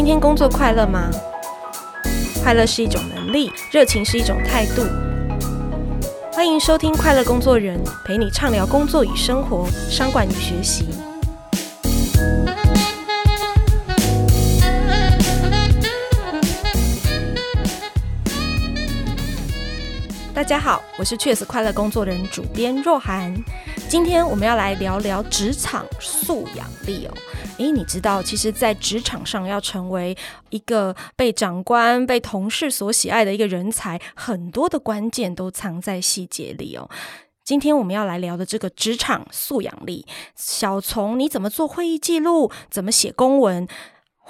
今天工作快乐吗？快乐是一种能力，热情是一种态度。欢迎收听《快乐工作人》，陪你畅聊工作与生活、商管与学习。大家好，我是确实快乐工作人主编若涵。今天我们要来聊聊职场素养力哦。哎，你知道，其实，在职场上要成为一个被长官、被同事所喜爱的一个人才，很多的关键都藏在细节里哦。今天我们要来聊的这个职场素养力，小从你怎么做会议记录，怎么写公文。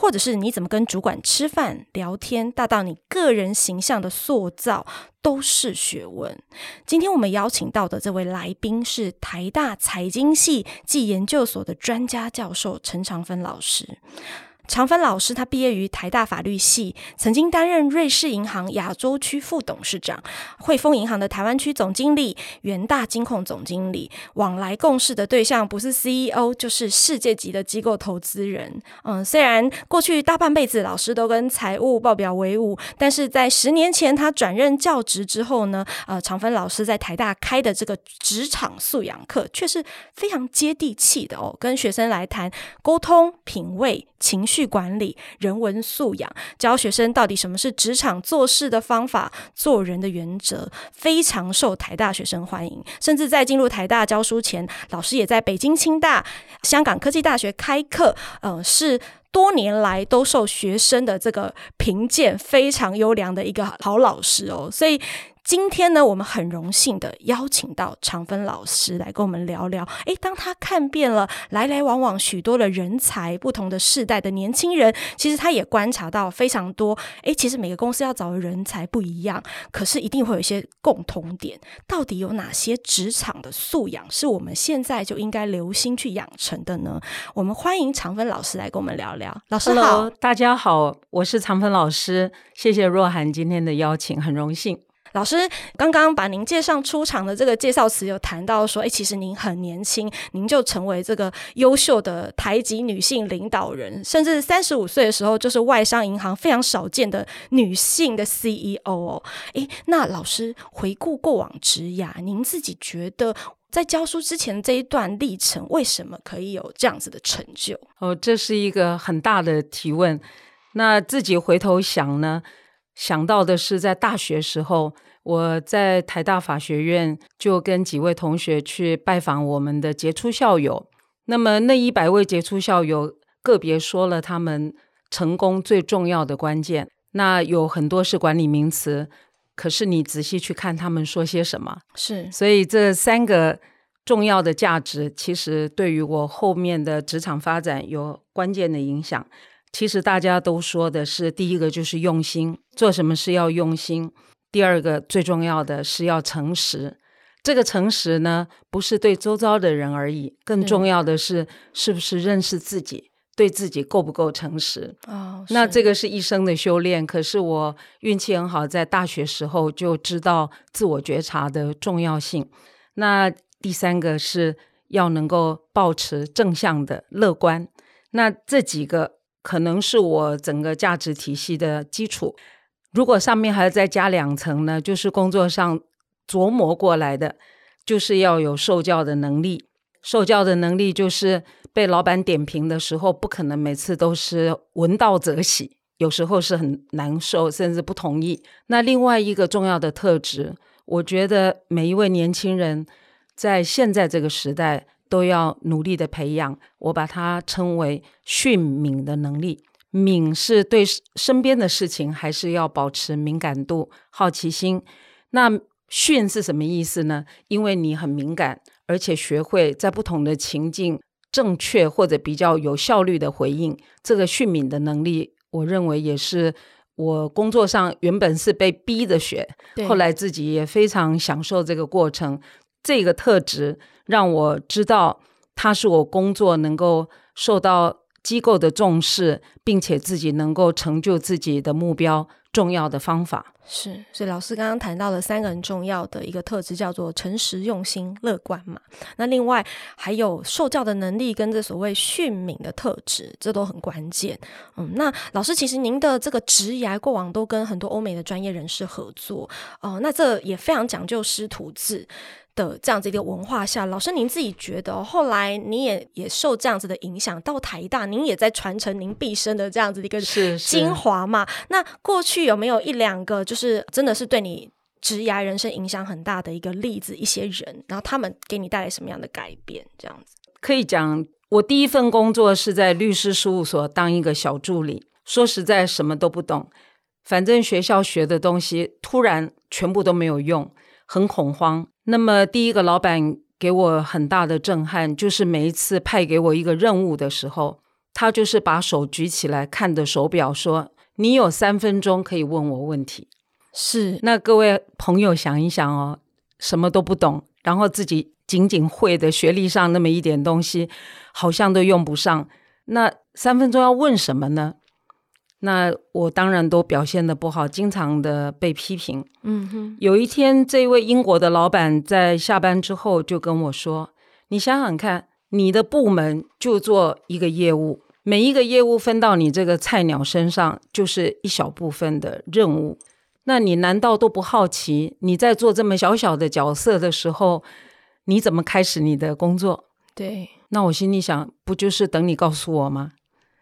或者是你怎么跟主管吃饭聊天，大到你个人形象的塑造，都是学问。今天我们邀请到的这位来宾是台大财经系暨研究所的专家教授陈长芬老师。长芬老师，他毕业于台大法律系，曾经担任瑞士银行亚洲区副董事长、汇丰银行的台湾区总经理、元大金控总经理，往来共事的对象不是 CEO 就是世界级的机构投资人。嗯，虽然过去大半辈子老师都跟财务报表为伍，但是在十年前他转任教职之后呢，呃，长芬老师在台大开的这个职场素养课却是非常接地气的哦，跟学生来谈沟通、品味、情绪。去管理人文素养，教学生到底什么是职场做事的方法、做人的原则，非常受台大学生欢迎。甚至在进入台大教书前，老师也在北京清大、香港科技大学开课，呃，是多年来都受学生的这个评鉴非常优良的一个好老师哦，所以。今天呢，我们很荣幸的邀请到长芬老师来跟我们聊聊。诶，当他看遍了来来往往许多的人才，不同的世代的年轻人，其实他也观察到非常多。诶，其实每个公司要找的人才不一样，可是一定会有一些共同点。到底有哪些职场的素养是我们现在就应该留心去养成的呢？我们欢迎长芬老师来跟我们聊聊。老师好大家好，我是长芬老师，谢谢若涵今天的邀请，很荣幸。老师刚刚把您介绍出场的这个介绍词有谈到说，哎，其实您很年轻，您就成为这个优秀的台籍女性领导人，甚至三十五岁的时候就是外商银行非常少见的女性的 CEO 哦。哎，那老师回顾过往职涯，您自己觉得在教书之前这一段历程，为什么可以有这样子的成就？哦，这是一个很大的提问。那自己回头想呢？想到的是，在大学时候，我在台大法学院就跟几位同学去拜访我们的杰出校友。那么那一百位杰出校友个别说了他们成功最重要的关键。那有很多是管理名词，可是你仔细去看他们说些什么，是。所以这三个重要的价值，其实对于我后面的职场发展有关键的影响。其实大家都说的是，第一个就是用心，做什么事要用心；第二个最重要的是要诚实。这个诚实呢，不是对周遭的人而已，更重要的是是不是认识自己，对自己够不够诚实。哦，那这个是一生的修炼。可是我运气很好，在大学时候就知道自我觉察的重要性。那第三个是要能够保持正向的乐观。那这几个。可能是我整个价值体系的基础。如果上面还要再加两层呢，就是工作上琢磨过来的，就是要有受教的能力。受教的能力就是被老板点评的时候，不可能每次都是闻道则喜，有时候是很难受，甚至不同意。那另外一个重要的特质，我觉得每一位年轻人在现在这个时代。都要努力的培养，我把它称为训敏的能力。敏是对身边的事情还是要保持敏感度、好奇心。那训是什么意思呢？因为你很敏感，而且学会在不同的情境正确或者比较有效率的回应。这个训敏的能力，我认为也是我工作上原本是被逼着学，后来自己也非常享受这个过程。这个特质让我知道，它是我工作能够受到机构的重视，并且自己能够成就自己的目标重要的方法。是，所以老师刚刚谈到了三个很重要的一个特质，叫做诚实、用心、乐观嘛。那另外还有受教的能力跟这所谓训敏的特质，这都很关键。嗯，那老师其实您的这个职涯过往都跟很多欧美的专业人士合作，哦、那这也非常讲究师徒制。的这样子一个文化下，老师您自己觉得，后来你也也受这样子的影响，到台大您也在传承您毕生的这样子的一个精华嘛？是是。那过去有没有一两个，就是真的是对你职涯人生影响很大的一个例子？一些人，然后他们给你带来什么样的改变？这样子可以讲，我第一份工作是在律师事务所当一个小助理，说实在什么都不懂，反正学校学的东西突然全部都没有用，很恐慌。那么，第一个老板给我很大的震撼，就是每一次派给我一个任务的时候，他就是把手举起来，看着手表说：“你有三分钟可以问我问题。”是。那各位朋友想一想哦，什么都不懂，然后自己仅仅会的学历上那么一点东西，好像都用不上。那三分钟要问什么呢？那我当然都表现的不好，经常的被批评。嗯哼。有一天，这位英国的老板在下班之后就跟我说：“你想想看，你的部门就做一个业务，每一个业务分到你这个菜鸟身上，就是一小部分的任务。那你难道都不好奇，你在做这么小小的角色的时候，你怎么开始你的工作？”对。那我心里想，不就是等你告诉我吗？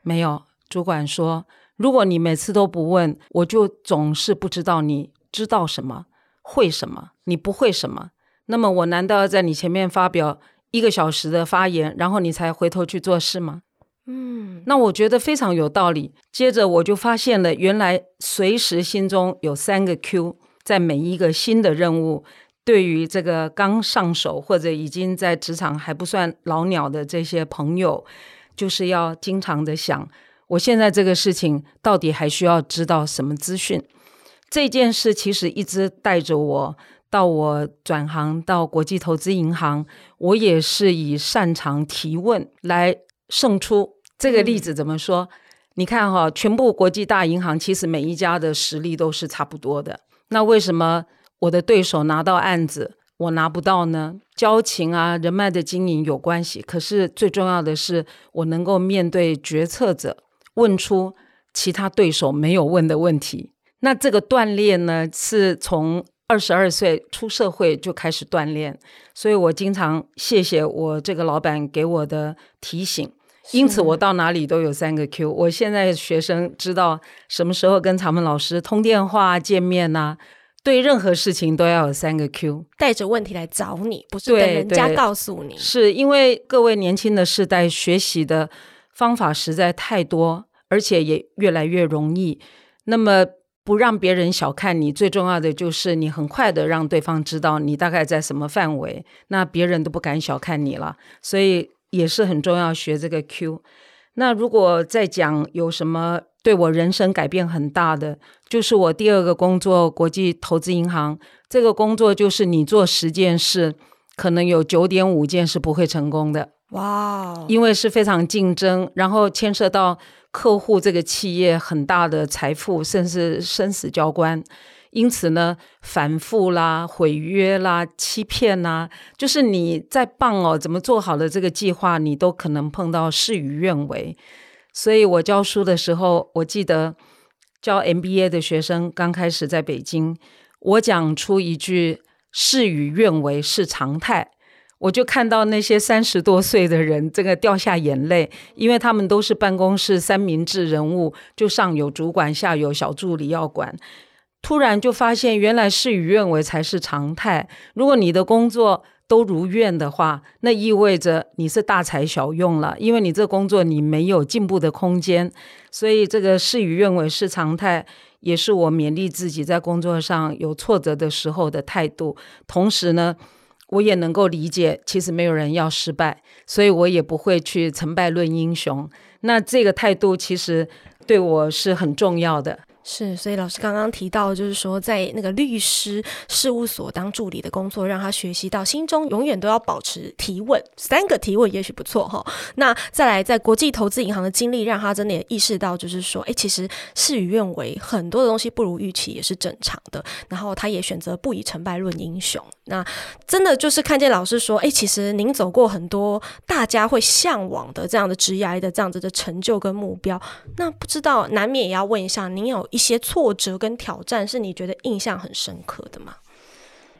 没有，主管说。如果你每次都不问，我就总是不知道你知道什么，会什么，你不会什么。那么我难道要在你前面发表一个小时的发言，然后你才回头去做事吗？嗯，那我觉得非常有道理。接着我就发现了，原来随时心中有三个 Q，在每一个新的任务，对于这个刚上手或者已经在职场还不算老鸟的这些朋友，就是要经常的想。我现在这个事情到底还需要知道什么资讯？这件事其实一直带着我到我转行到国际投资银行，我也是以擅长提问来胜出。这个例子怎么说？嗯、你看哈，全部国际大银行其实每一家的实力都是差不多的。那为什么我的对手拿到案子，我拿不到呢？交情啊，人脉的经营有关系。可是最重要的是，我能够面对决策者。问出其他对手没有问的问题，那这个锻炼呢，是从二十二岁出社会就开始锻炼，所以我经常谢谢我这个老板给我的提醒，因此我到哪里都有三个 Q。我现在学生知道什么时候跟长门老师通电话见面呐、啊，对任何事情都要有三个 Q，带着问题来找你，不是等人家告诉你，是因为各位年轻的世代学习的方法实在太多。而且也越来越容易。那么不让别人小看你，最重要的就是你很快的让对方知道你大概在什么范围，那别人都不敢小看你了。所以也是很重要学这个 Q。那如果再讲有什么对我人生改变很大的，就是我第二个工作国际投资银行这个工作，就是你做十件事，可能有九点五件是不会成功的。哇，Wow. 因为是非常竞争，然后牵涉到。客户这个企业很大的财富，甚至生死交关，因此呢，反复啦、毁约啦、欺骗啦，就是你再棒哦，怎么做好的这个计划，你都可能碰到事与愿违。所以我教书的时候，我记得教 MBA 的学生刚开始在北京，我讲出一句“事与愿违是常态”。我就看到那些三十多岁的人，这个掉下眼泪，因为他们都是办公室三明治人物，就上有主管，下有小助理要管。突然就发现，原来事与愿违才是常态。如果你的工作都如愿的话，那意味着你是大材小用了，因为你这工作你没有进步的空间。所以，这个事与愿违是常态，也是我勉励自己在工作上有挫折的时候的态度。同时呢，我也能够理解，其实没有人要失败，所以我也不会去成败论英雄。那这个态度其实对我是很重要的。是，所以老师刚刚提到，就是说在那个律师事务所当助理的工作，让他学习到心中永远都要保持提问，三个提问也许不错哈。那再来在国际投资银行的经历，让他真的也意识到，就是说，哎，其实事与愿违，很多的东西不如预期也是正常的。然后他也选择不以成败论英雄。那真的就是看见老师说，哎，其实您走过很多大家会向往的这样的职业的这样子的成就跟目标。那不知道难免也要问一下，您有些挫折跟挑战，是你觉得印象很深刻的吗？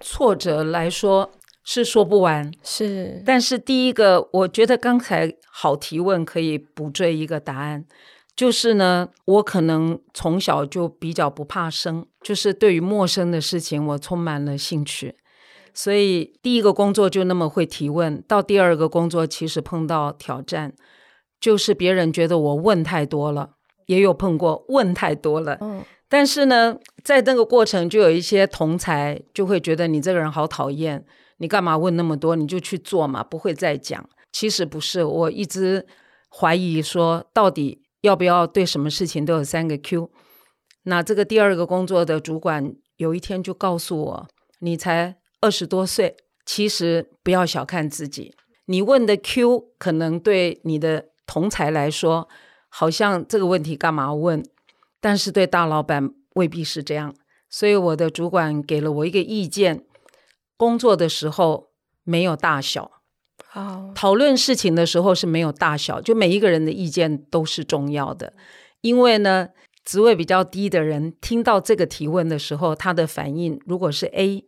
挫折来说是说不完，是。但是第一个，我觉得刚才好提问可以补追一个答案，就是呢，我可能从小就比较不怕生，就是对于陌生的事情我充满了兴趣，所以第一个工作就那么会提问，到第二个工作其实碰到挑战。就是别人觉得我问太多了，也有碰过问太多了。嗯，但是呢，在那个过程就有一些同才就会觉得你这个人好讨厌，你干嘛问那么多？你就去做嘛，不会再讲。其实不是，我一直怀疑说，到底要不要对什么事情都有三个 Q？那这个第二个工作的主管有一天就告诉我：“你才二十多岁，其实不要小看自己，你问的 Q 可能对你的。”同才来说，好像这个问题干嘛问？但是对大老板未必是这样。所以我的主管给了我一个意见：工作的时候没有大小，哦，讨论事情的时候是没有大小，就每一个人的意见都是重要的。因为呢，职位比较低的人听到这个提问的时候，他的反应如果是 A，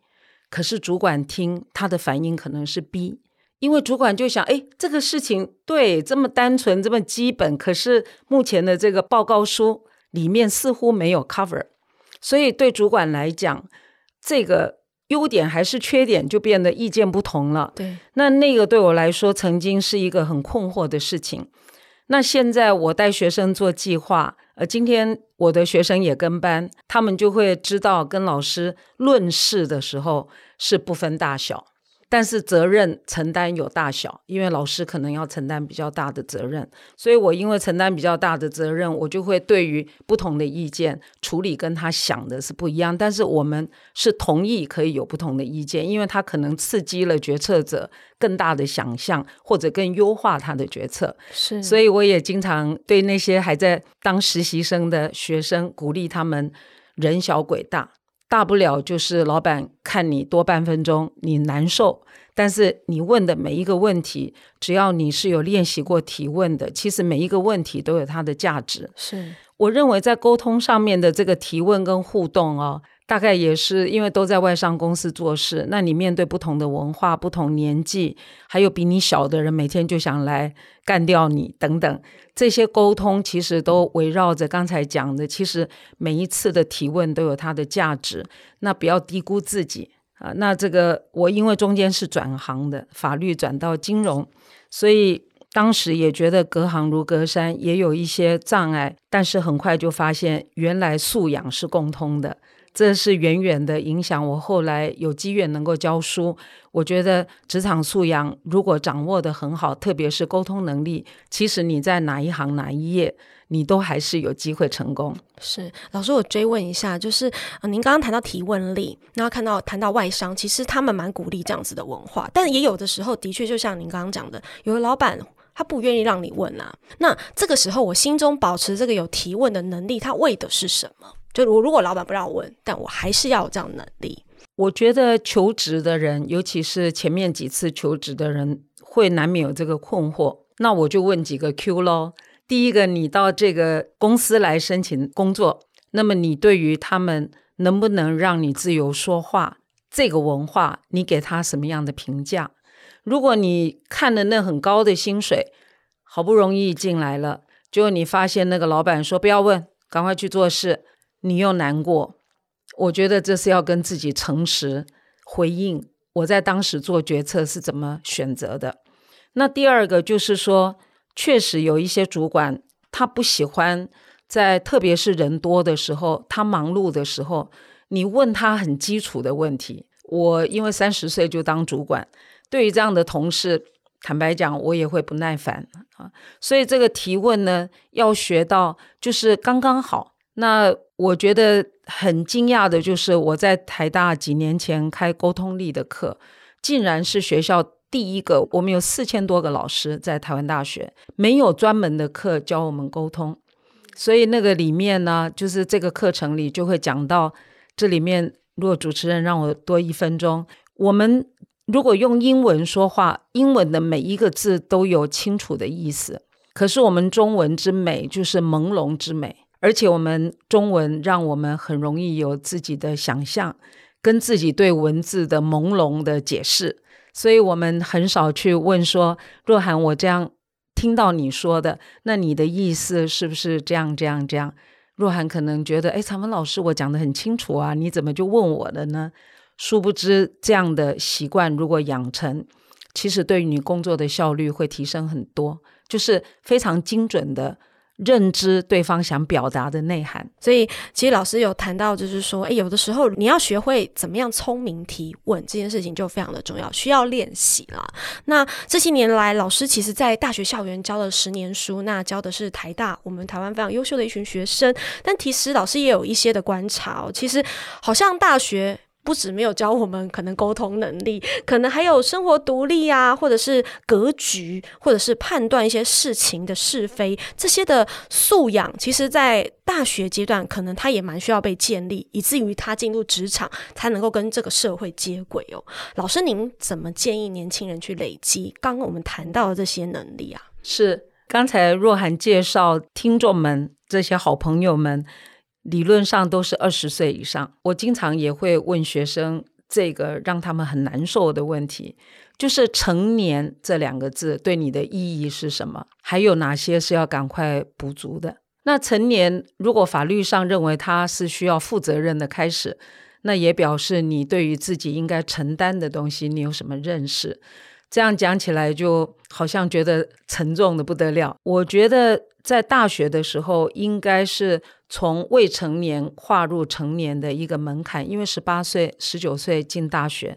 可是主管听他的反应可能是 B。因为主管就想，哎，这个事情对这么单纯，这么基本，可是目前的这个报告书里面似乎没有 cover，所以对主管来讲，这个优点还是缺点就变得意见不同了。对，那那个对我来说曾经是一个很困惑的事情。那现在我带学生做计划，呃，今天我的学生也跟班，他们就会知道跟老师论事的时候是不分大小。但是责任承担有大小，因为老师可能要承担比较大的责任，所以我因为承担比较大的责任，我就会对于不同的意见处理跟他想的是不一样。但是我们是同意可以有不同的意见，因为他可能刺激了决策者更大的想象，或者更优化他的决策。是，所以我也经常对那些还在当实习生的学生鼓励他们：人小鬼大。大不了就是老板看你多半分钟，你难受。但是你问的每一个问题，只要你是有练习过提问的，其实每一个问题都有它的价值。是，我认为在沟通上面的这个提问跟互动哦。大概也是因为都在外商公司做事，那你面对不同的文化、不同年纪，还有比你小的人，每天就想来干掉你等等，这些沟通其实都围绕着刚才讲的。其实每一次的提问都有它的价值，那不要低估自己啊。那这个我因为中间是转行的，法律转到金融，所以当时也觉得隔行如隔山，也有一些障碍，但是很快就发现原来素养是共通的。这是远远的影响我后来有机缘能够教书。我觉得职场素养如果掌握得很好，特别是沟通能力，其实你在哪一行哪一页，你都还是有机会成功。是老师，我追问一下，就是呃，您刚刚谈到提问力，然后看到谈到外商，其实他们蛮鼓励这样子的文化，但也有的时候的确就像您刚刚讲的，有的老板他不愿意让你问啊。那这个时候，我心中保持这个有提问的能力，他为的是什么？就我如果老板不让我问，但我还是要有这样的能力。我觉得求职的人，尤其是前面几次求职的人，会难免有这个困惑。那我就问几个 Q 咯。第一个，你到这个公司来申请工作，那么你对于他们能不能让你自由说话这个文化，你给他什么样的评价？如果你看了那很高的薪水，好不容易进来了，结果你发现那个老板说不要问，赶快去做事。你又难过，我觉得这是要跟自己诚实回应。我在当时做决策是怎么选择的？那第二个就是说，确实有一些主管他不喜欢在特别是人多的时候，他忙碌的时候，你问他很基础的问题。我因为三十岁就当主管，对于这样的同事，坦白讲，我也会不耐烦啊。所以这个提问呢，要学到就是刚刚好。那我觉得很惊讶的就是，我在台大几年前开沟通力的课，竟然是学校第一个。我们有四千多个老师在台湾大学，没有专门的课教我们沟通，所以那个里面呢，就是这个课程里就会讲到这里面。如果主持人让我多一分钟，我们如果用英文说话，英文的每一个字都有清楚的意思，可是我们中文之美就是朦胧之美。而且我们中文让我们很容易有自己的想象，跟自己对文字的朦胧的解释，所以我们很少去问说：若涵，我这样听到你说的，那你的意思是不是这样这样这样？若涵可能觉得，哎，长文老师，我讲得很清楚啊，你怎么就问我了呢？殊不知，这样的习惯如果养成，其实对于你工作的效率会提升很多，就是非常精准的。认知对方想表达的内涵，所以其实老师有谈到，就是说，诶，有的时候你要学会怎么样聪明提问这件事情就非常的重要，需要练习啦。那这些年来，老师其实在大学校园教了十年书，那教的是台大我们台湾非常优秀的一群学生。但其实老师也有一些的观察哦，其实好像大学。不止没有教我们可能沟通能力，可能还有生活独立啊，或者是格局，或者是判断一些事情的是非这些的素养。其实，在大学阶段，可能他也蛮需要被建立，以至于他进入职场才能够跟这个社会接轨哦。老师，您怎么建议年轻人去累积刚刚我们谈到的这些能力啊？是刚才若涵介绍听众们这些好朋友们。理论上都是二十岁以上。我经常也会问学生这个让他们很难受的问题，就是“成年”这两个字对你的意义是什么？还有哪些是要赶快补足的？那成年，如果法律上认为他是需要负责任的开始，那也表示你对于自己应该承担的东西，你有什么认识？这样讲起来，就好像觉得沉重的不得了。我觉得在大学的时候，应该是从未成年跨入成年的一个门槛，因为十八岁、十九岁进大学，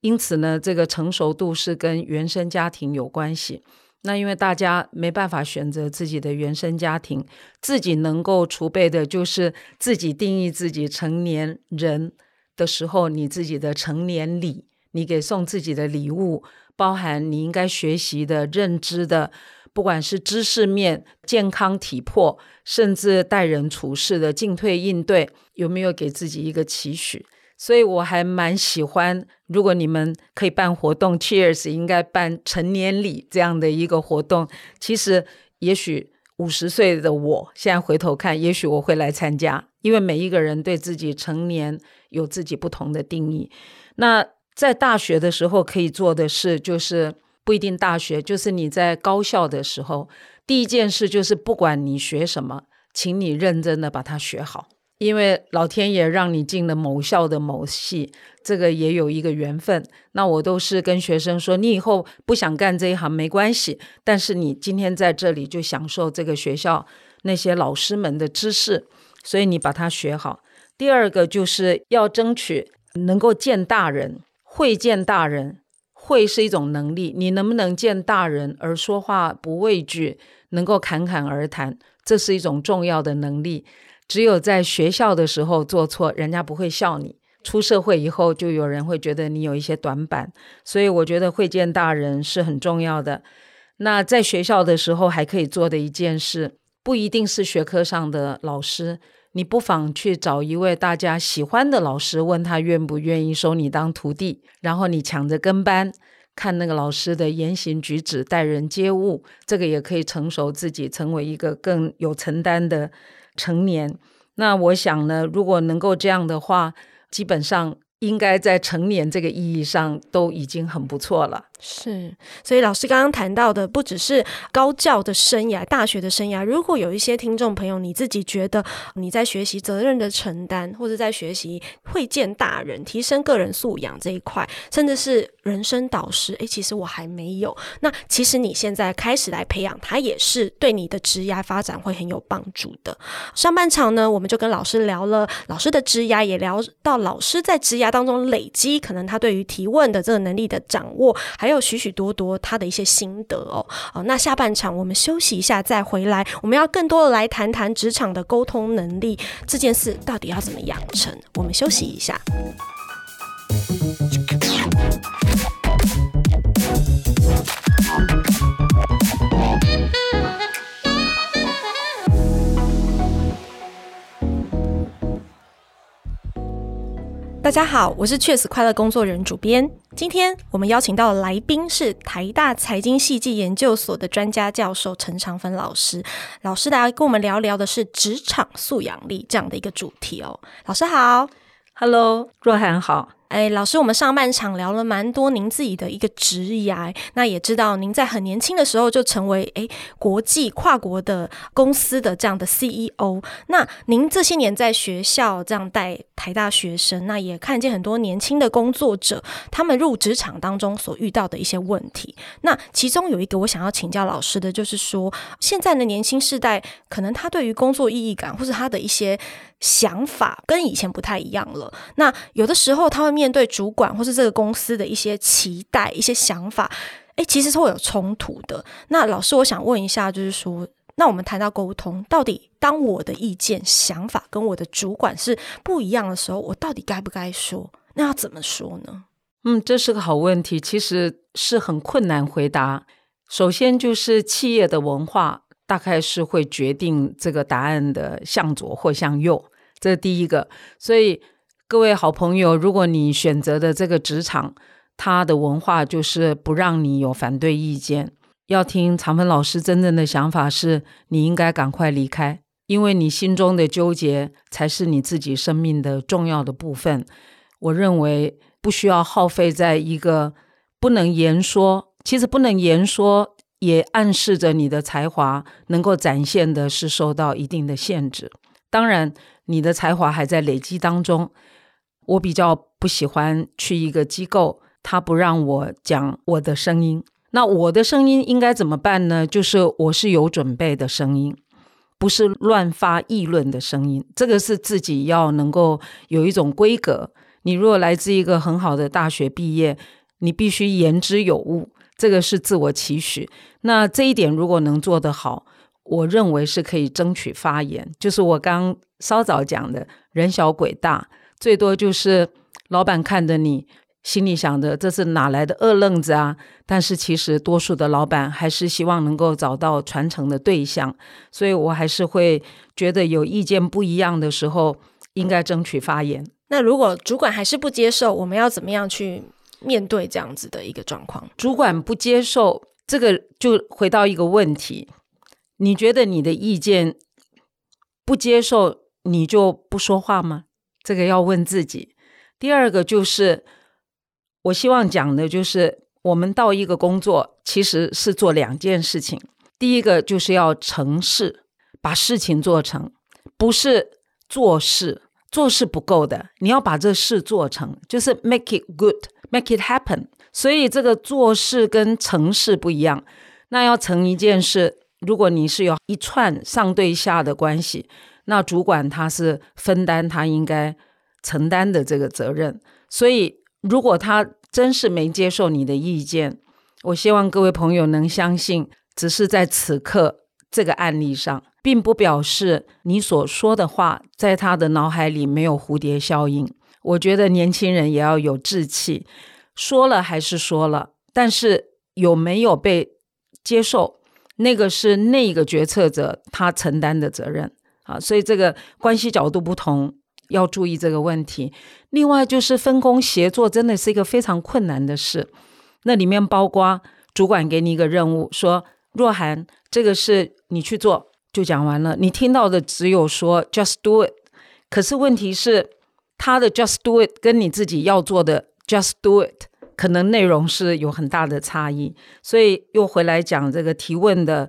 因此呢，这个成熟度是跟原生家庭有关系。那因为大家没办法选择自己的原生家庭，自己能够储备的就是自己定义自己成年人的时候，你自己的成年礼，你给送自己的礼物。包含你应该学习的、认知的，不管是知识面、健康体魄，甚至待人处事的进退应对，有没有给自己一个期许？所以我还蛮喜欢，如果你们可以办活动，Cheers 应该办成年礼这样的一个活动。其实，也许五十岁的我现在回头看，也许我会来参加，因为每一个人对自己成年有自己不同的定义。那。在大学的时候可以做的事，就是不一定大学，就是你在高校的时候，第一件事就是不管你学什么，请你认真的把它学好，因为老天爷让你进了某校的某系，这个也有一个缘分。那我都是跟学生说，你以后不想干这一行没关系，但是你今天在这里就享受这个学校那些老师们的知识，所以你把它学好。第二个就是要争取能够见大人。会见大人，会是一种能力。你能不能见大人而说话不畏惧，能够侃侃而谈，这是一种重要的能力。只有在学校的时候做错，人家不会笑你；出社会以后，就有人会觉得你有一些短板。所以，我觉得会见大人是很重要的。那在学校的时候还可以做的一件事，不一定是学科上的老师。你不妨去找一位大家喜欢的老师，问他愿不愿意收你当徒弟，然后你抢着跟班，看那个老师的言行举止、待人接物，这个也可以成熟自己，成为一个更有承担的成年。那我想呢，如果能够这样的话，基本上应该在成年这个意义上都已经很不错了。是，所以老师刚刚谈到的不只是高教的生涯、大学的生涯。如果有一些听众朋友，你自己觉得你在学习责任的承担，或者在学习会见大人、提升个人素养这一块，甚至是人生导师，诶，其实我还没有。那其实你现在开始来培养，他也是对你的职涯发展会很有帮助的。上半场呢，我们就跟老师聊了老师的职涯，也聊到老师在职涯当中累积，可能他对于提问的这个能力的掌握，还有。有许许多多他的一些心得哦。哦，那下半场我们休息一下再回来，我们要更多的来谈谈职场的沟通能力这件事到底要怎么养成。我们休息一下。大家好，我是确实快乐工作人主编。今天我们邀请到的来宾是台大财经系暨研究所的专家教授陈长芬老师。老师来跟我们聊聊的是职场素养力这样的一个主题哦。老师好，Hello，若涵好。哎，老师，我们上半场聊了蛮多您自己的一个职涯，那也知道您在很年轻的时候就成为哎国际跨国的公司的这样的 CEO。那您这些年在学校这样带台大学生，那也看见很多年轻的工作者他们入职场当中所遇到的一些问题。那其中有一个我想要请教老师的，就是说现在的年轻世代可能他对于工作意义感或是他的一些想法跟以前不太一样了。那有的时候他会面面对主管或是这个公司的一些期待、一些想法，诶，其实是会有冲突的。那老师，我想问一下，就是说，那我们谈到沟通，到底当我的意见、想法跟我的主管是不一样的时候，我到底该不该说？那要怎么说呢？嗯，这是个好问题，其实是很困难回答。首先就是企业的文化，大概是会决定这个答案的向左或向右，这是第一个。所以。各位好朋友，如果你选择的这个职场，它的文化就是不让你有反对意见，要听长芬老师真正的想法是，你应该赶快离开，因为你心中的纠结才是你自己生命的重要的部分。我认为不需要耗费在一个不能言说，其实不能言说也暗示着你的才华能够展现的是受到一定的限制。当然，你的才华还在累积当中。我比较不喜欢去一个机构，他不让我讲我的声音。那我的声音应该怎么办呢？就是我是有准备的声音，不是乱发议论的声音。这个是自己要能够有一种规格。你如果来自一个很好的大学毕业，你必须言之有物，这个是自我期许。那这一点如果能做得好，我认为是可以争取发言。就是我刚稍早讲的，人小鬼大。最多就是老板看着你，心里想着这是哪来的二愣子啊？但是其实多数的老板还是希望能够找到传承的对象，所以我还是会觉得有意见不一样的时候，应该争取发言。那如果主管还是不接受，我们要怎么样去面对这样子的一个状况？主管不接受，这个就回到一个问题：你觉得你的意见不接受，你就不说话吗？这个要问自己。第二个就是，我希望讲的就是，我们到一个工作其实是做两件事情。第一个就是要成事，把事情做成，不是做事，做事不够的，你要把这事做成，就是 make it good，make it happen。所以这个做事跟成事不一样。那要成一件事，如果你是有一串上对下的关系。那主管他是分担他应该承担的这个责任，所以如果他真是没接受你的意见，我希望各位朋友能相信，只是在此刻这个案例上，并不表示你所说的话在他的脑海里没有蝴蝶效应。我觉得年轻人也要有志气，说了还是说了，但是有没有被接受，那个是那个决策者他承担的责任。啊，所以这个关系角度不同，要注意这个问题。另外就是分工协作，真的是一个非常困难的事。那里面包括主管给你一个任务，说若涵，这个事你去做，就讲完了。你听到的只有说 just do it，可是问题是他的 just do it 跟你自己要做的 just do it，可能内容是有很大的差异。所以又回来讲这个提问的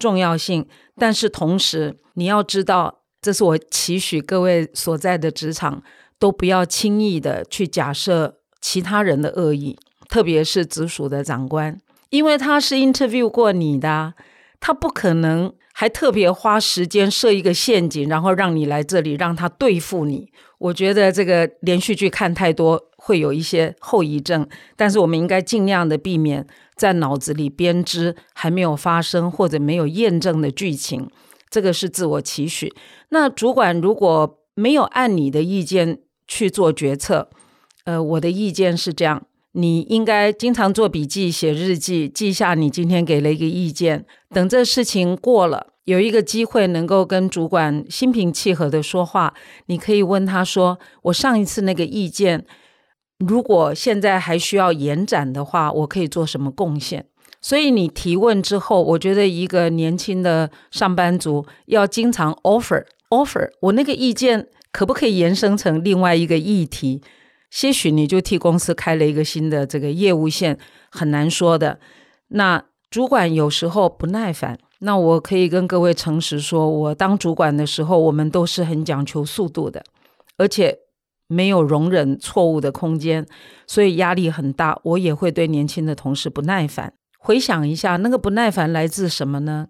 重要性，但是同时。你要知道，这是我期许各位所在的职场都不要轻易的去假设其他人的恶意，特别是直属的长官，因为他是 interview 过你的，他不可能还特别花时间设一个陷阱，然后让你来这里让他对付你。我觉得这个连续剧看太多会有一些后遗症，但是我们应该尽量的避免在脑子里编织还没有发生或者没有验证的剧情。这个是自我期许。那主管如果没有按你的意见去做决策，呃，我的意见是这样：你应该经常做笔记、写日记，记下你今天给了一个意见。等这事情过了，有一个机会能够跟主管心平气和的说话，你可以问他说：“我上一次那个意见，如果现在还需要延展的话，我可以做什么贡献？”所以你提问之后，我觉得一个年轻的上班族要经常 offer offer，我那个意见可不可以延伸成另外一个议题？些许你就替公司开了一个新的这个业务线，很难说的。那主管有时候不耐烦，那我可以跟各位诚实说，我当主管的时候，我们都是很讲求速度的，而且没有容忍错误的空间，所以压力很大。我也会对年轻的同事不耐烦。回想一下，那个不耐烦来自什么呢？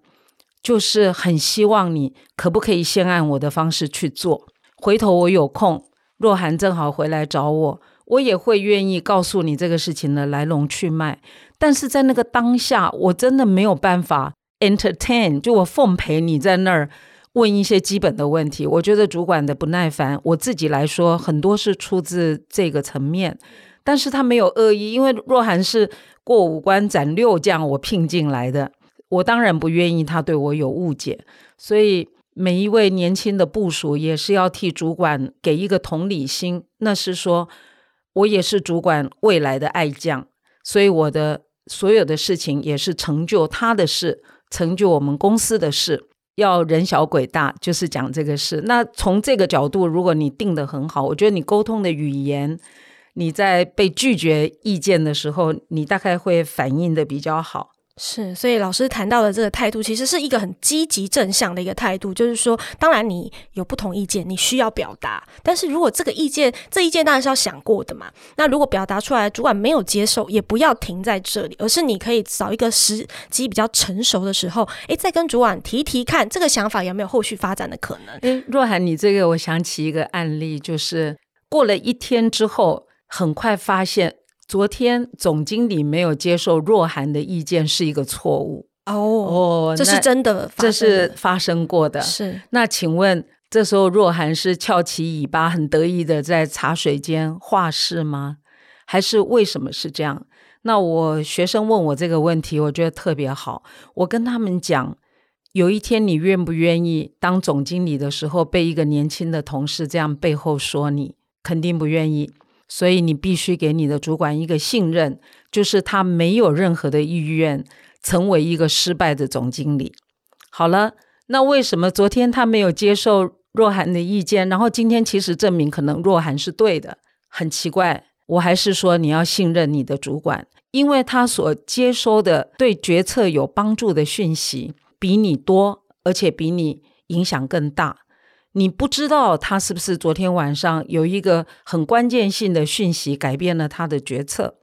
就是很希望你可不可以先按我的方式去做。回头我有空，若涵正好回来找我，我也会愿意告诉你这个事情的来龙去脉。但是在那个当下，我真的没有办法 entertain，就我奉陪你在那儿问一些基本的问题。我觉得主管的不耐烦，我自己来说很多是出自这个层面，但是他没有恶意，因为若涵是。过五关斩六将，我聘进来的，我当然不愿意他对我有误解，所以每一位年轻的部署也是要替主管给一个同理心，那是说我也是主管未来的爱将，所以我的所有的事情也是成就他的事，成就我们公司的事，要人小鬼大，就是讲这个事。那从这个角度，如果你定的很好，我觉得你沟通的语言。你在被拒绝意见的时候，你大概会反应的比较好。是，所以老师谈到的这个态度，其实是一个很积极正向的一个态度。就是说，当然你有不同意见，你需要表达。但是如果这个意见，这意见当然是要想过的嘛。那如果表达出来，主管没有接受，也不要停在这里，而是你可以找一个时机比较成熟的时候，诶，再跟主管提提看，这个想法有没有后续发展的可能。诶，若涵，你这个我想起一个案例，就是过了一天之后。很快发现，昨天总经理没有接受若涵的意见是一个错误哦哦，这是真的，这是发生过的。是那请问，这时候若涵是翘起尾巴，很得意的在茶水间画事吗？还是为什么是这样？那我学生问我这个问题，我觉得特别好。我跟他们讲，有一天你愿不愿意当总经理的时候，被一个年轻的同事这样背后说你，肯定不愿意。所以你必须给你的主管一个信任，就是他没有任何的意愿成为一个失败的总经理。好了，那为什么昨天他没有接受若涵的意见，然后今天其实证明可能若涵是对的？很奇怪，我还是说你要信任你的主管，因为他所接收的对决策有帮助的讯息比你多，而且比你影响更大。你不知道他是不是昨天晚上有一个很关键性的讯息改变了他的决策，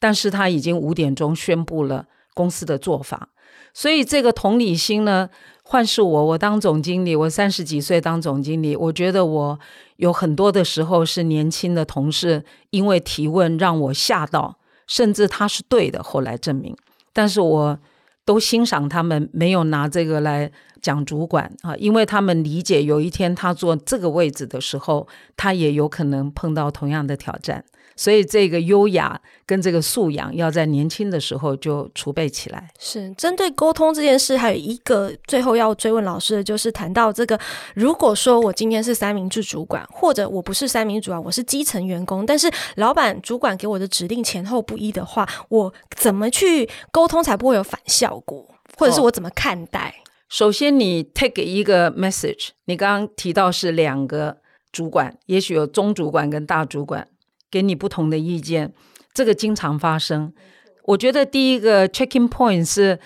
但是他已经五点钟宣布了公司的做法，所以这个同理心呢，换是我，我当总经理，我三十几岁当总经理，我觉得我有很多的时候是年轻的同事因为提问让我吓到，甚至他是对的，后来证明，但是我都欣赏他们没有拿这个来。讲主管啊，因为他们理解有一天他坐这个位置的时候，他也有可能碰到同样的挑战，所以这个优雅跟这个素养要在年轻的时候就储备起来。是针对沟通这件事，还有一个最后要追问老师的就是谈到这个，如果说我今天是三明治主管，或者我不是三明治主管，我是基层员工，但是老板主管给我的指令前后不一的话，我怎么去沟通才不会有反效果，或者是我怎么看待？首先，你 take 一个 message，你刚刚提到是两个主管，也许有中主管跟大主管给你不同的意见，这个经常发生。我觉得第一个 checking point 是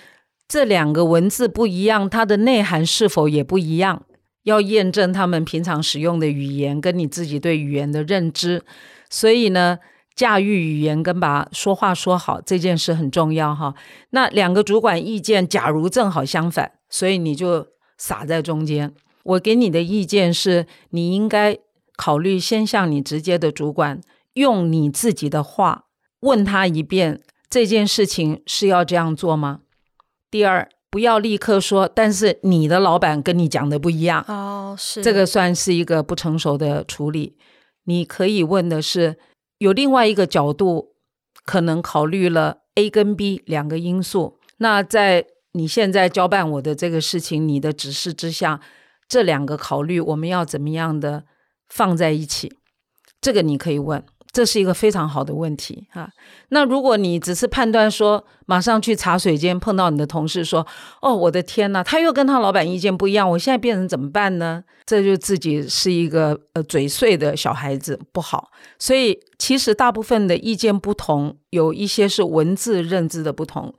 这两个文字不一样，它的内涵是否也不一样，要验证他们平常使用的语言跟你自己对语言的认知。所以呢，驾驭语言跟把说话说好这件事很重要哈。那两个主管意见，假如正好相反。所以你就撒在中间。我给你的意见是，你应该考虑先向你直接的主管用你自己的话问他一遍，这件事情是要这样做吗？第二，不要立刻说，但是你的老板跟你讲的不一样。哦，是。这个算是一个不成熟的处理。你可以问的是，有另外一个角度，可能考虑了 A 跟 B 两个因素。那在你现在交办我的这个事情，你的指示之下，这两个考虑我们要怎么样的放在一起？这个你可以问。这是一个非常好的问题哈。那如果你只是判断说，马上去茶水间碰到你的同事说：“哦，我的天哪，他又跟他老板意见不一样，我现在变成怎么办呢？”这就自己是一个呃嘴碎的小孩子，不好。所以其实大部分的意见不同，有一些是文字认知的不同。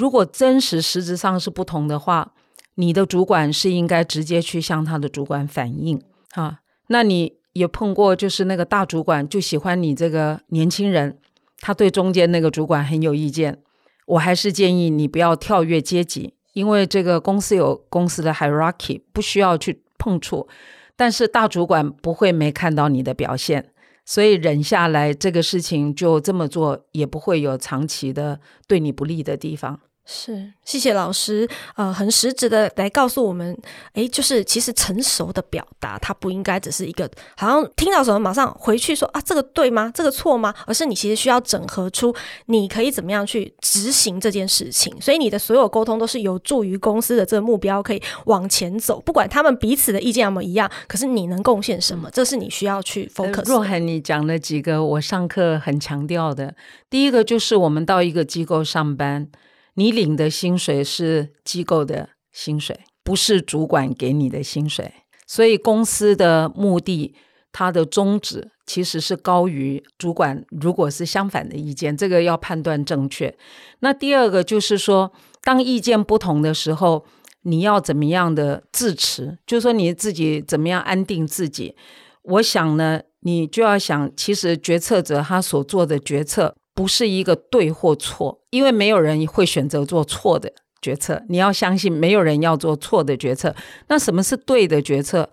如果真实实质上是不同的话，你的主管是应该直接去向他的主管反映啊。那你。也碰过，就是那个大主管就喜欢你这个年轻人，他对中间那个主管很有意见。我还是建议你不要跳跃阶级，因为这个公司有公司的 hierarchy，不需要去碰触。但是大主管不会没看到你的表现，所以忍下来，这个事情就这么做，也不会有长期的对你不利的地方。是，谢谢老师，呃，很实质的来告诉我们，诶，就是其实成熟的表达，它不应该只是一个好像听到什么马上回去说啊，这个对吗？这个错吗？而是你其实需要整合出你可以怎么样去执行这件事情，所以你的所有沟通都是有助于公司的这个目标可以往前走，不管他们彼此的意见有没有一样，可是你能贡献什么，这是你需要去 focus。若涵，你讲了几个我上课很强调的，第一个就是我们到一个机构上班。你领的薪水是机构的薪水，不是主管给你的薪水。所以公司的目的，它的宗旨其实是高于主管。如果是相反的意见，这个要判断正确。那第二个就是说，当意见不同的时候，你要怎么样的自持？就是说你自己怎么样安定自己？我想呢，你就要想，其实决策者他所做的决策。不是一个对或错，因为没有人会选择做错的决策。你要相信，没有人要做错的决策。那什么是对的决策？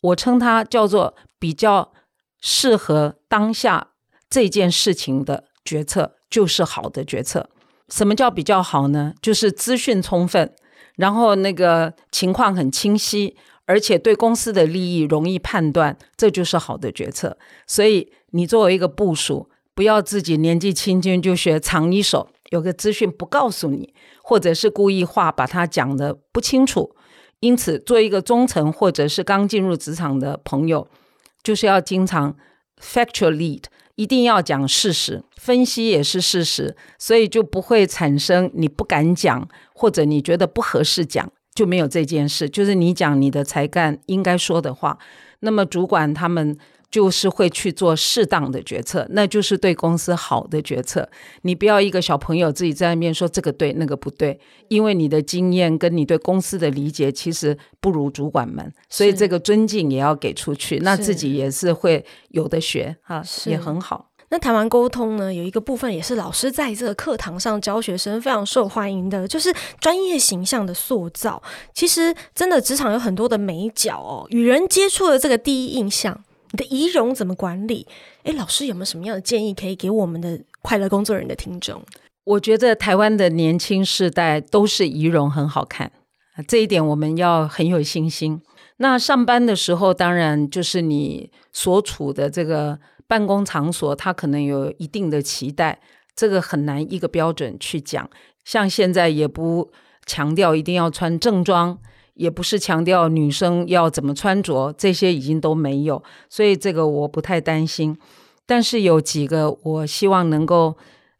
我称它叫做比较适合当下这件事情的决策，就是好的决策。什么叫比较好呢？就是资讯充分，然后那个情况很清晰，而且对公司的利益容易判断，这就是好的决策。所以，你作为一个部署。不要自己年纪轻轻就学藏一手，有个资讯不告诉你，或者是故意话把它讲得不清楚。因此，做一个中层或者是刚进入职场的朋友，就是要经常 factual lead，一定要讲事实，分析也是事实，所以就不会产生你不敢讲或者你觉得不合适讲，就没有这件事。就是你讲你的才干应该说的话，那么主管他们。就是会去做适当的决策，那就是对公司好的决策。你不要一个小朋友自己在那边说这个对那个不对，因为你的经验跟你对公司的理解其实不如主管们，所以这个尊敬也要给出去。那自己也是会有的学哈，也很好。那谈完沟通呢，有一个部分也是老师在这个课堂上教学生非常受欢迎的，就是专业形象的塑造。其实真的职场有很多的美角哦，与人接触的这个第一印象。你的仪容怎么管理？诶，老师有没有什么样的建议可以给我们的快乐工作人的听众？我觉得台湾的年轻世代都是仪容很好看，这一点我们要很有信心。那上班的时候，当然就是你所处的这个办公场所，它可能有一定的期待，这个很难一个标准去讲。像现在也不强调一定要穿正装。也不是强调女生要怎么穿着，这些已经都没有，所以这个我不太担心。但是有几个我希望能够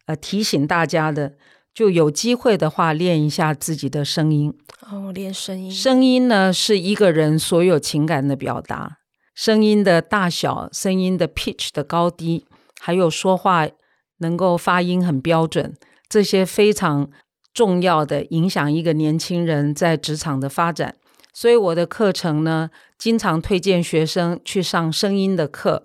呃提醒大家的，就有机会的话练一下自己的声音。哦，练声音。声音呢是一个人所有情感的表达，声音的大小、声音的 pitch 的高低，还有说话能够发音很标准，这些非常。重要的影响一个年轻人在职场的发展，所以我的课程呢，经常推荐学生去上声音的课。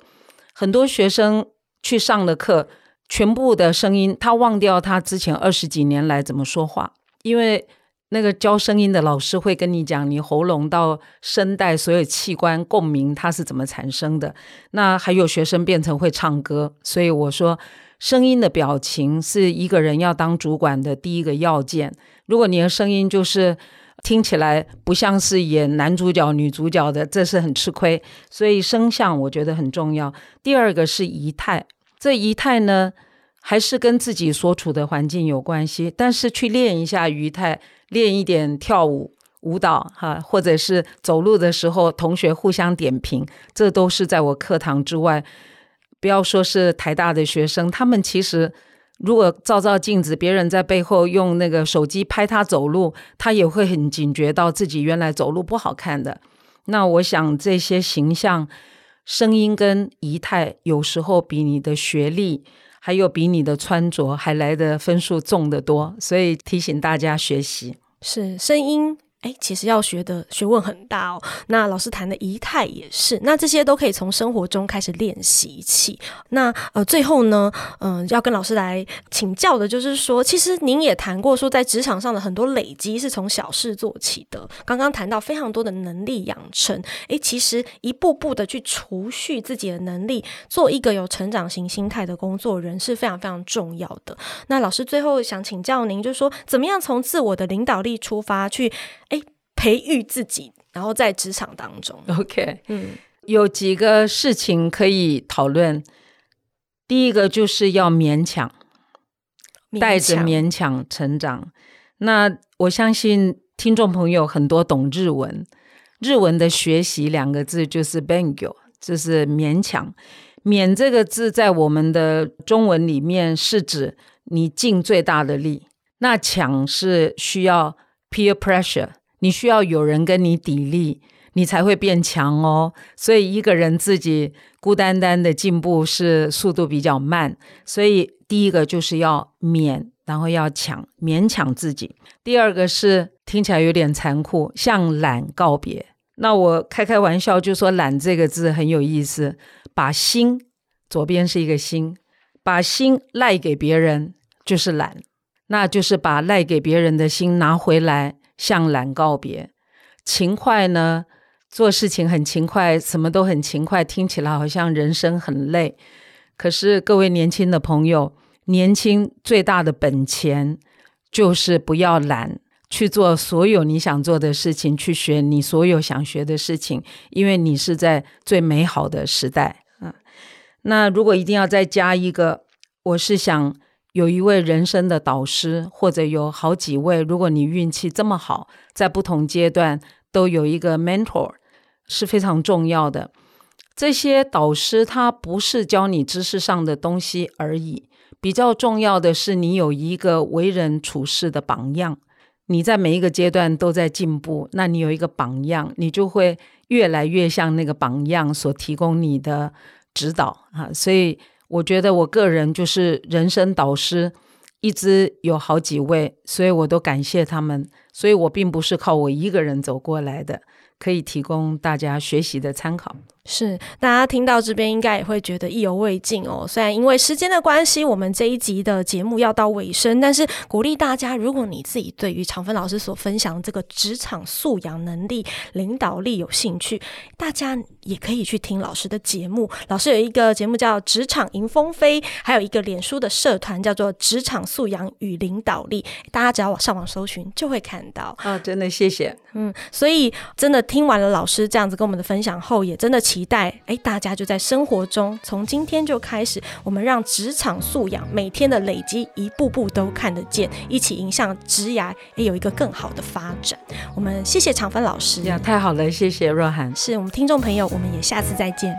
很多学生去上了课，全部的声音，他忘掉他之前二十几年来怎么说话，因为那个教声音的老师会跟你讲，你喉咙到声带所有器官共鸣它是怎么产生的。那还有学生变成会唱歌，所以我说，声音的表情是一个人要当主管的第一个要件。如果你的声音就是听起来不像是演男主角、女主角的，这是很吃亏。所以声相我觉得很重要。第二个是仪态，这仪态呢，还是跟自己所处的环境有关系，但是去练一下仪态。练一点跳舞舞蹈哈，或者是走路的时候，同学互相点评，这都是在我课堂之外。不要说是台大的学生，他们其实如果照照镜子，别人在背后用那个手机拍他走路，他也会很警觉到自己原来走路不好看的。那我想这些形象、声音跟仪态，有时候比你的学历。还有比你的穿着还来的分数重得多，所以提醒大家学习。是声音。哎，其实要学的学问很大哦。那老师谈的仪态也是，那这些都可以从生活中开始练习起。那呃，最后呢，嗯、要跟老师来请教的就是说，其实您也谈过说，在职场上的很多累积是从小事做起的。刚刚谈到非常多的能力养成，哎，其实一步步的去储蓄自己的能力，做一个有成长型心态的工作人是非常非常重要的。那老师最后想请教您，就是说，怎么样从自我的领导力出发去？哎，培育自己，然后在职场当中，OK，嗯，有几个事情可以讨论。第一个就是要勉强，勉强，带着勉强成长。那我相信听众朋友很多懂日文，日文的学习两个字就是 “bengyo”，就是勉强。勉这个字在我们的中文里面是指你尽最大的力，那强是需要 peer pressure。你需要有人跟你砥砺，你才会变强哦。所以一个人自己孤单单的进步是速度比较慢。所以第一个就是要勉，然后要强，勉强自己。第二个是听起来有点残酷，向懒告别。那我开开玩笑就说“懒”这个字很有意思，把心，左边是一个心，把心赖给别人就是懒，那就是把赖给别人的心拿回来。向懒告别，勤快呢？做事情很勤快，什么都很勤快，听起来好像人生很累。可是各位年轻的朋友，年轻最大的本钱就是不要懒，去做所有你想做的事情，去学你所有想学的事情，因为你是在最美好的时代。嗯，那如果一定要再加一个，我是想。有一位人生的导师，或者有好几位，如果你运气这么好，在不同阶段都有一个 mentor，是非常重要的。这些导师他不是教你知识上的东西而已，比较重要的是你有一个为人处事的榜样。你在每一个阶段都在进步，那你有一个榜样，你就会越来越像那个榜样所提供你的指导啊，所以。我觉得我个人就是人生导师，一直有好几位，所以我都感谢他们。所以我并不是靠我一个人走过来的。可以提供大家学习的参考。是，大家听到这边应该也会觉得意犹未尽哦。虽然因为时间的关系，我们这一集的节目要到尾声，但是鼓励大家，如果你自己对于长芬老师所分享的这个职场素养能力、领导力有兴趣，大家也可以去听老师的节目。老师有一个节目叫《职场迎风飞》，还有一个脸书的社团叫做《职场素养与领导力》，大家只要上网搜寻就会看到。啊，真的谢谢。嗯，所以真的。听完了老师这样子跟我们的分享后，也真的期待哎，大家就在生活中从今天就开始，我们让职场素养每天的累积一步步都看得见，一起迎向职涯也有一个更好的发展。我们谢谢长芬老师，呀，太好了，谢谢若涵，是我们听众朋友，我们也下次再见。